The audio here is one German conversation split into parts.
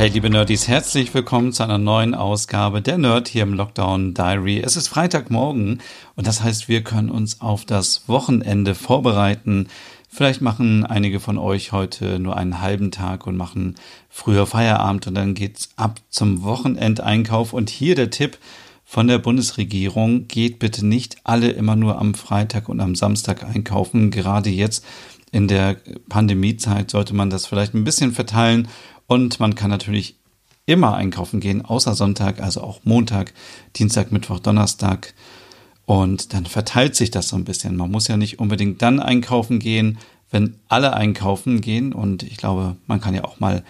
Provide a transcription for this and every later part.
Hey liebe Nerdies, herzlich willkommen zu einer neuen Ausgabe der Nerd hier im Lockdown Diary. Es ist Freitagmorgen und das heißt, wir können uns auf das Wochenende vorbereiten. Vielleicht machen einige von euch heute nur einen halben Tag und machen früher Feierabend und dann geht's ab zum Wochenendeinkauf und hier der Tipp von der Bundesregierung, geht bitte nicht alle immer nur am Freitag und am Samstag einkaufen. Gerade jetzt in der Pandemiezeit sollte man das vielleicht ein bisschen verteilen und man kann natürlich immer einkaufen gehen, außer Sonntag, also auch Montag, Dienstag, Mittwoch, Donnerstag. Und dann verteilt sich das so ein bisschen. Man muss ja nicht unbedingt dann einkaufen gehen, wenn alle einkaufen gehen. Und ich glaube, man kann ja auch mal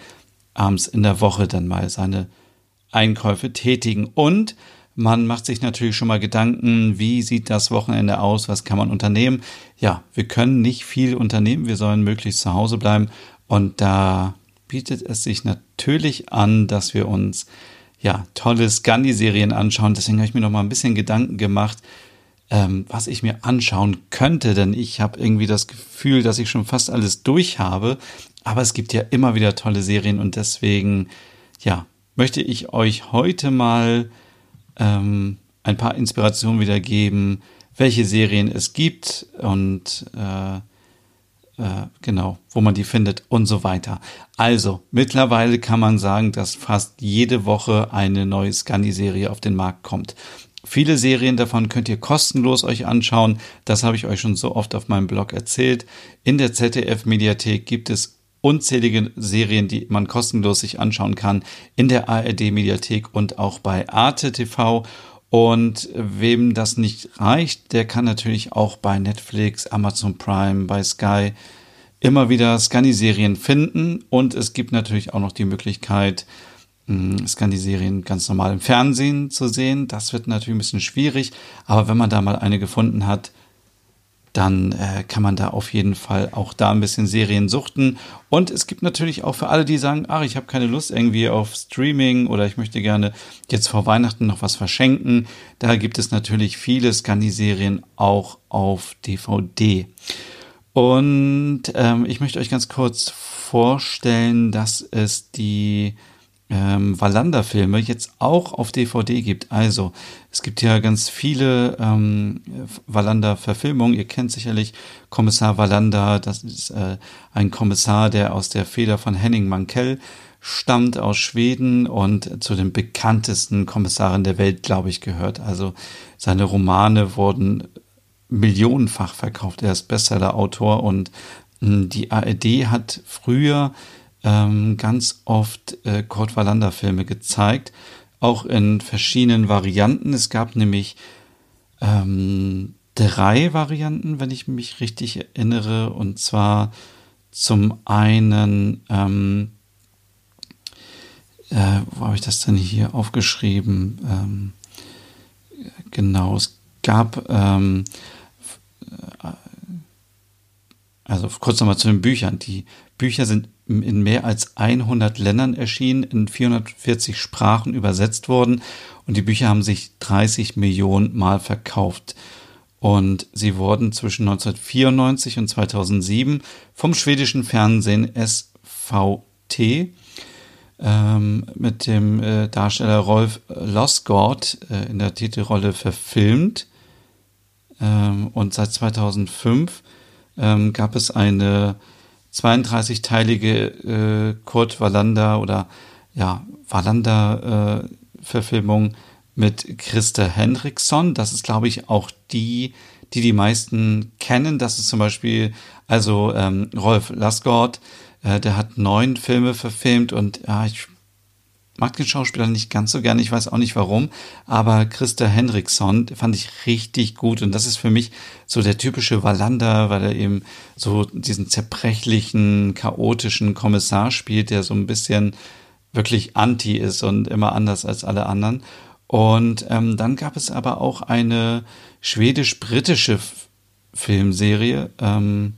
abends in der Woche dann mal seine Einkäufe tätigen. Und man macht sich natürlich schon mal Gedanken, wie sieht das Wochenende aus, was kann man unternehmen. Ja, wir können nicht viel unternehmen, wir sollen möglichst zu Hause bleiben. Und da bietet es sich natürlich an, dass wir uns ja tolle Scandi-Serien anschauen. Deswegen habe ich mir noch mal ein bisschen Gedanken gemacht, ähm, was ich mir anschauen könnte, denn ich habe irgendwie das Gefühl, dass ich schon fast alles durch habe. Aber es gibt ja immer wieder tolle Serien und deswegen ja möchte ich euch heute mal ähm, ein paar Inspirationen wiedergeben, welche Serien es gibt und äh, äh, genau, wo man die findet und so weiter. Also, mittlerweile kann man sagen, dass fast jede Woche eine neue Scandi-Serie auf den Markt kommt. Viele Serien davon könnt ihr kostenlos euch anschauen. Das habe ich euch schon so oft auf meinem Blog erzählt. In der ZDF-Mediathek gibt es unzählige Serien, die man kostenlos sich anschauen kann. In der ARD-Mediathek und auch bei Arte TV. Und wem das nicht reicht, der kann natürlich auch bei Netflix, Amazon Prime, bei Sky immer wieder Scandi-Serien finden. Und es gibt natürlich auch noch die Möglichkeit, hm, Scandi-Serien ganz normal im Fernsehen zu sehen. Das wird natürlich ein bisschen schwierig. Aber wenn man da mal eine gefunden hat, dann äh, kann man da auf jeden Fall auch da ein bisschen Serien suchten. Und es gibt natürlich auch für alle, die sagen, ach, ich habe keine Lust irgendwie auf Streaming oder ich möchte gerne jetzt vor Weihnachten noch was verschenken. Da gibt es natürlich viele Scandi-Serien auch auf DVD. Und ähm, ich möchte euch ganz kurz vorstellen, dass es die ähm, Wallander-Filme jetzt auch auf DVD gibt. Also, es gibt ja ganz viele ähm, Wallander-Verfilmungen. Ihr kennt sicherlich Kommissar Wallander. Das ist äh, ein Kommissar, der aus der Feder von Henning Mankell stammt aus Schweden und zu den bekanntesten Kommissaren der Welt, glaube ich, gehört. Also seine Romane wurden millionenfach verkauft. Er ist Bestseller-Autor und hm, die ARD hat früher ähm, ganz oft äh, Kurt Wallander Filme gezeigt, auch in verschiedenen Varianten. Es gab nämlich ähm, drei Varianten, wenn ich mich richtig erinnere, und zwar zum einen, ähm, äh, wo habe ich das denn hier aufgeschrieben? Ähm, genau, es gab ähm, äh, also kurz nochmal zu den Büchern. Die Bücher sind in mehr als 100 Ländern erschienen, in 440 Sprachen übersetzt worden und die Bücher haben sich 30 Millionen Mal verkauft. Und sie wurden zwischen 1994 und 2007 vom schwedischen Fernsehen SVT ähm, mit dem äh, Darsteller Rolf Losgård äh, in der Titelrolle verfilmt. Ähm, und seit 2005 ähm, gab es eine 32-teilige äh, Kurt Wallander oder ja, Wallander äh, mit Christa Henriksson. Das ist, glaube ich, auch die, die die meisten kennen. Das ist zum Beispiel also ähm, Rolf Lasgård, äh, der hat neun Filme verfilmt und ja, ich mag den Schauspieler nicht ganz so gerne, ich weiß auch nicht warum, aber Christa Henriksson fand ich richtig gut und das ist für mich so der typische Wallander, weil er eben so diesen zerbrechlichen, chaotischen Kommissar spielt, der so ein bisschen wirklich anti ist und immer anders als alle anderen. Und ähm, dann gab es aber auch eine schwedisch-britische Filmserie. Ähm,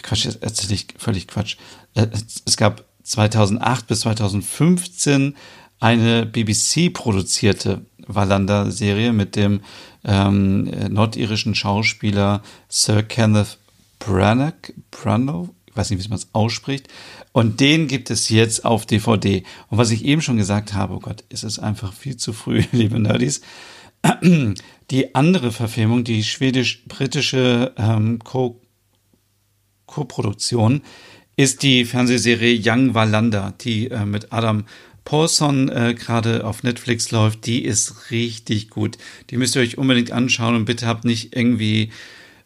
Quatsch, jetzt erzähle ich völlig Quatsch. Äh, es gab 2008 bis 2015 eine BBC-produzierte Wallander-Serie mit dem ähm, nordirischen Schauspieler Sir Kenneth Branagh, Branagh, ich weiß nicht, wie man es ausspricht. Und den gibt es jetzt auf DVD. Und was ich eben schon gesagt habe, oh Gott, ist es einfach viel zu früh, liebe Nerdies. Die andere Verfilmung, die schwedisch-britische ähm, Co-Produktion, ist die Fernsehserie Young Wallander, die äh, mit Adam Paulson äh, gerade auf Netflix läuft. Die ist richtig gut. Die müsst ihr euch unbedingt anschauen und bitte habt nicht irgendwie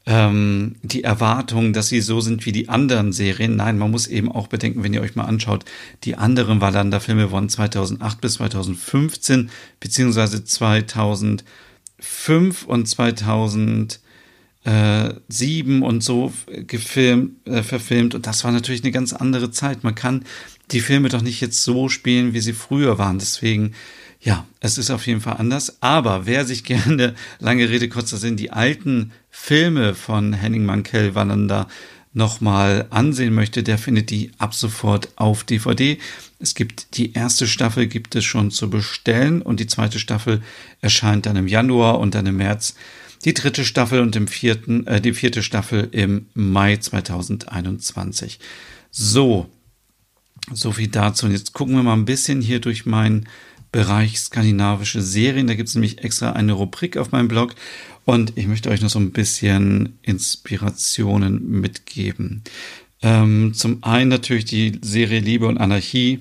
ähm, die Erwartung, dass sie so sind wie die anderen Serien. Nein, man muss eben auch bedenken, wenn ihr euch mal anschaut, die anderen Wallander-Filme waren 2008 bis 2015, beziehungsweise 2005 und 2007 und so gefilmt, äh, verfilmt. Und das war natürlich eine ganz andere Zeit. Man kann die Filme doch nicht jetzt so spielen, wie sie früher waren. Deswegen ja, es ist auf jeden Fall anders. Aber wer sich gerne, lange Rede, kurzer Sinn, die alten Filme von Henning Mankell Wallander nochmal ansehen möchte, der findet die ab sofort auf DVD. Es gibt die erste Staffel gibt es schon zu bestellen und die zweite Staffel erscheint dann im Januar und dann im März. Die dritte Staffel und im vierten, äh, die vierte Staffel im Mai 2021. So, so viel dazu. Und jetzt gucken wir mal ein bisschen hier durch meinen Bereich skandinavische Serien. Da gibt es nämlich extra eine Rubrik auf meinem Blog und ich möchte euch noch so ein bisschen Inspirationen mitgeben. Ähm, zum einen natürlich die Serie Liebe und Anarchie.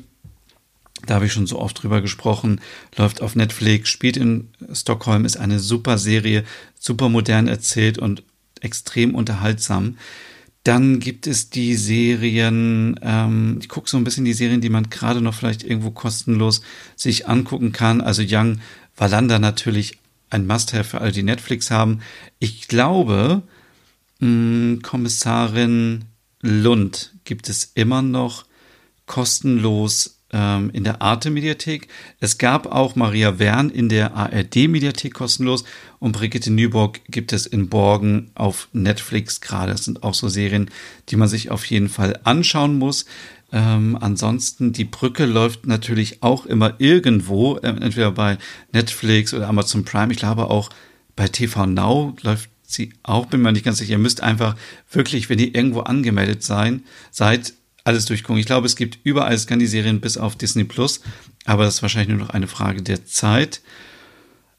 Da habe ich schon so oft drüber gesprochen. Läuft auf Netflix, spielt in Stockholm, ist eine super Serie, super modern erzählt und extrem unterhaltsam. Dann gibt es die Serien, ähm, ich gucke so ein bisschen die Serien, die man gerade noch vielleicht irgendwo kostenlos sich angucken kann. Also Young Valanda natürlich ein Must-Have für alle, die Netflix haben. Ich glaube, mh, hm, Kommissarin Lund gibt es immer noch kostenlos ähm, in der Arte-Mediathek. Es gab auch Maria Wern in der ARD-Mediathek kostenlos und Brigitte Nyborg gibt es in Borgen auf Netflix gerade. Das sind auch so Serien, die man sich auf jeden Fall anschauen muss. Ähm, ansonsten, die Brücke läuft natürlich auch immer irgendwo, äh, entweder bei Netflix oder Amazon Prime. Ich glaube auch bei TV Now läuft sie auch, bin mir nicht ganz sicher. Ihr müsst einfach wirklich, wenn ihr irgendwo angemeldet sein, seid, alles durchgucken. Ich glaube, es gibt überall Scandi-Serien bis auf Disney Plus, aber das ist wahrscheinlich nur noch eine Frage der Zeit.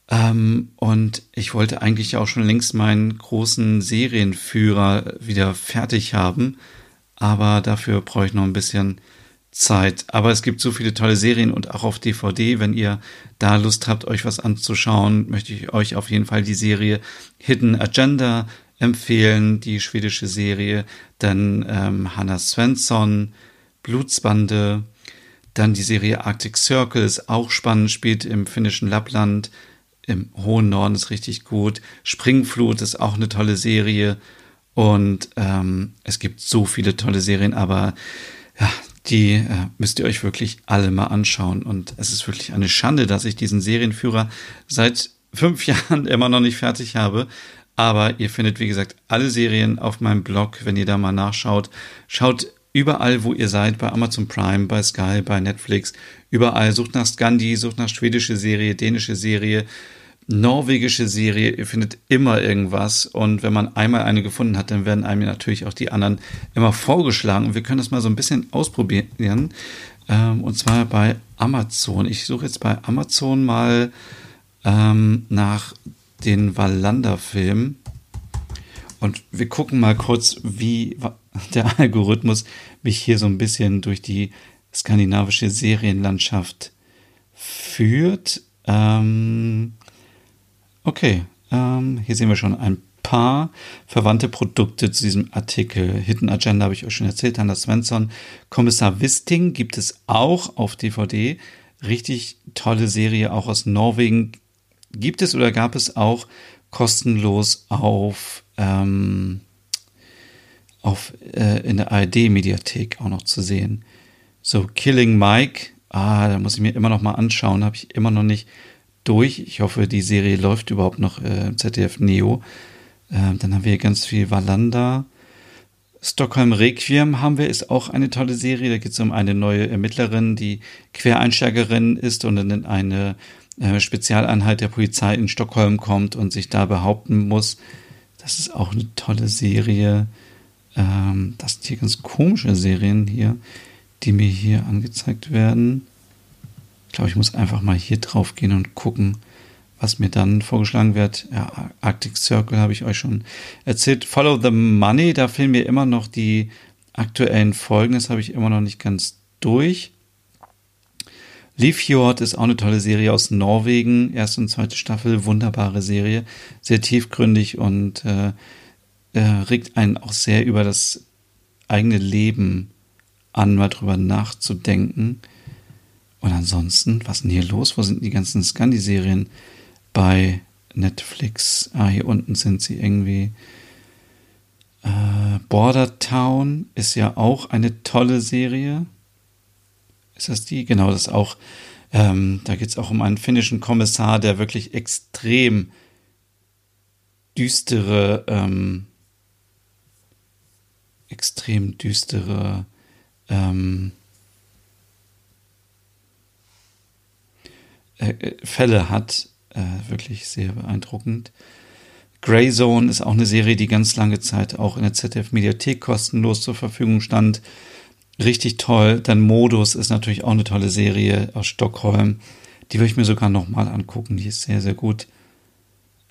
Ähm, und ich wollte eigentlich auch schon längst meinen großen Serienführer wieder fertig haben, aber dafür brauche ich noch ein bisschen Zeit. Aber es gibt so viele tolle Serien und auch auf DVD. Wenn ihr da Lust habt, euch was anzuschauen, möchte ich euch auf jeden Fall die Serie Hidden Agenda empfehlen, die schwedische Serie. Dann ähm, Hannah Svensson, Blutsbande. Dann die Serie Arctic Circle ist auch spannend, spielt im finnischen Lappland. Im hohen Norden ist richtig gut. Springflut ist auch eine tolle Serie. Und ähm, es gibt so viele tolle Serien, aber ja, die äh, müsst ihr euch wirklich alle mal anschauen. Und es ist wirklich eine Schande, dass ich diesen Serienführer seit fünf Jahren immer noch nicht fertig habe. Aber ihr findet, wie gesagt, alle Serien auf meinem Blog, wenn ihr da mal nachschaut. Schaut überall, wo ihr seid, bei Amazon Prime, bei Sky, bei Netflix, überall. Sucht nach Scandi, sucht nach schwedische Serie, dänische Serie, norwegische Serie. Ihr findet immer irgendwas. Und wenn man einmal eine gefunden hat, dann werden einem natürlich auch die anderen immer vorgeschlagen. Wir können das mal so ein bisschen ausprobieren. Ähm, und zwar bei Amazon. Ich suche jetzt bei Amazon mal ähm, nach den Wallander-Film. Und wir gucken mal kurz, wie der Algorithmus mich hier so ein bisschen durch die skandinavische Serienlandschaft führt. Ähm, okay, ähm, hier sehen wir schon ein paar verwandte Produkte zu diesem Artikel. Hidden Agenda habe ich euch schon erzählt, Hanna Svensson. Kommissar Wisting gibt es auch auf DVD. Richtig tolle Serie, auch aus Norwegen gibt es oder gab es auch kostenlos auf, ähm, auf äh, in der ARD-Mediathek auch noch zu sehen. So, Killing Mike, Ah, da muss ich mir immer noch mal anschauen. Habe ich immer noch nicht durch. Ich hoffe, die Serie läuft überhaupt noch äh, ZDF Neo. Äh, dann haben wir ganz viel Valanda. Stockholm Requiem haben wir, ist auch eine tolle Serie. Da geht es um eine neue Ermittlerin, die Quereinsteigerin ist und in eine äh, Spezialeinheit der Polizei in Stockholm kommt und sich da behaupten muss. Das ist auch eine tolle Serie. Ähm, das sind hier ganz komische Serien hier, die mir hier angezeigt werden. Ich glaube, ich muss einfach mal hier drauf gehen und gucken, was mir dann vorgeschlagen wird. Ja, Arctic Circle habe ich euch schon erzählt. Follow the Money, da fehlen mir immer noch die aktuellen Folgen. Das habe ich immer noch nicht ganz durch. Leafjord ist auch eine tolle Serie aus Norwegen. Erste und zweite Staffel, wunderbare Serie. Sehr tiefgründig und äh, äh, regt einen auch sehr über das eigene Leben an, mal drüber nachzudenken. Und ansonsten, was ist denn hier los? Wo sind die ganzen Scandi-Serien bei Netflix? Ah, hier unten sind sie irgendwie. Äh, Border Town ist ja auch eine tolle Serie. Ist das die? Genau, das auch. Ähm, da geht es auch um einen finnischen Kommissar, der wirklich extrem düstere ähm, extrem düstere ähm, äh, äh, Fälle hat. Äh, wirklich sehr beeindruckend. Grey Zone ist auch eine Serie, die ganz lange Zeit auch in der ZDF-Mediathek kostenlos zur Verfügung stand. Richtig toll. Dann Modus ist natürlich auch eine tolle Serie aus Stockholm. Die würde ich mir sogar nochmal angucken. Die ist sehr, sehr gut.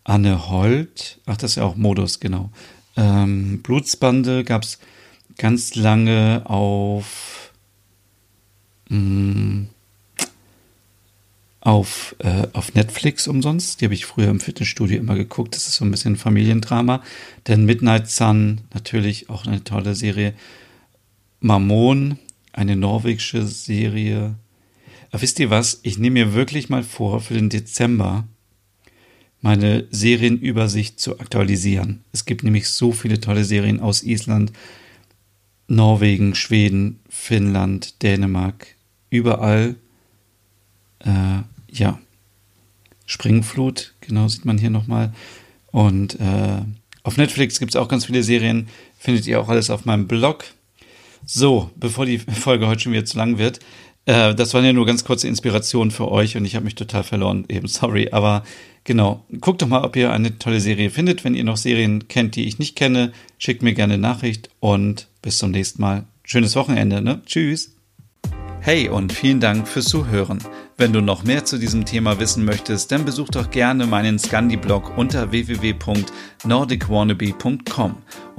Anne Holt. Ach, das ist ja auch Modus, genau. Ähm, Blutsbande gab es ganz lange auf, mh, mm, auf, äh, auf Netflix umsonst. Die habe ich früher im Fitnessstudio immer geguckt. Das ist so ein bisschen Familiendrama. Denn Midnight Sun, natürlich auch eine tolle Serie. Mammon, eine norwegische Serie. Aber wisst ihr was? Ich nehme mir wirklich mal vor, für den Dezember meine Serienübersicht zu aktualisieren. Es gibt nämlich so viele tolle Serien aus Island, Norwegen, Schweden, Finnland, Dänemark, überall, äh, ja, Springflut, genau sieht man hier nochmal. Und äh, auf Netflix gibt es auch ganz viele Serien, findet ihr auch alles auf meinem Blog. So, bevor die Folge heute schon wieder zu lang wird, äh, das waren ja nur ganz kurze Inspirationen für euch und ich habe mich total verloren, eben sorry, aber genau, guckt doch mal, ob ihr eine tolle Serie findet. Wenn ihr noch Serien kennt, die ich nicht kenne, schickt mir gerne eine Nachricht und bis zum nächsten Mal. Schönes Wochenende, ne? Tschüss. Hey und vielen Dank fürs Zuhören. Wenn du noch mehr zu diesem Thema wissen möchtest, dann besuch doch gerne meinen Scandi-Blog unter www.nordicwannabe.com.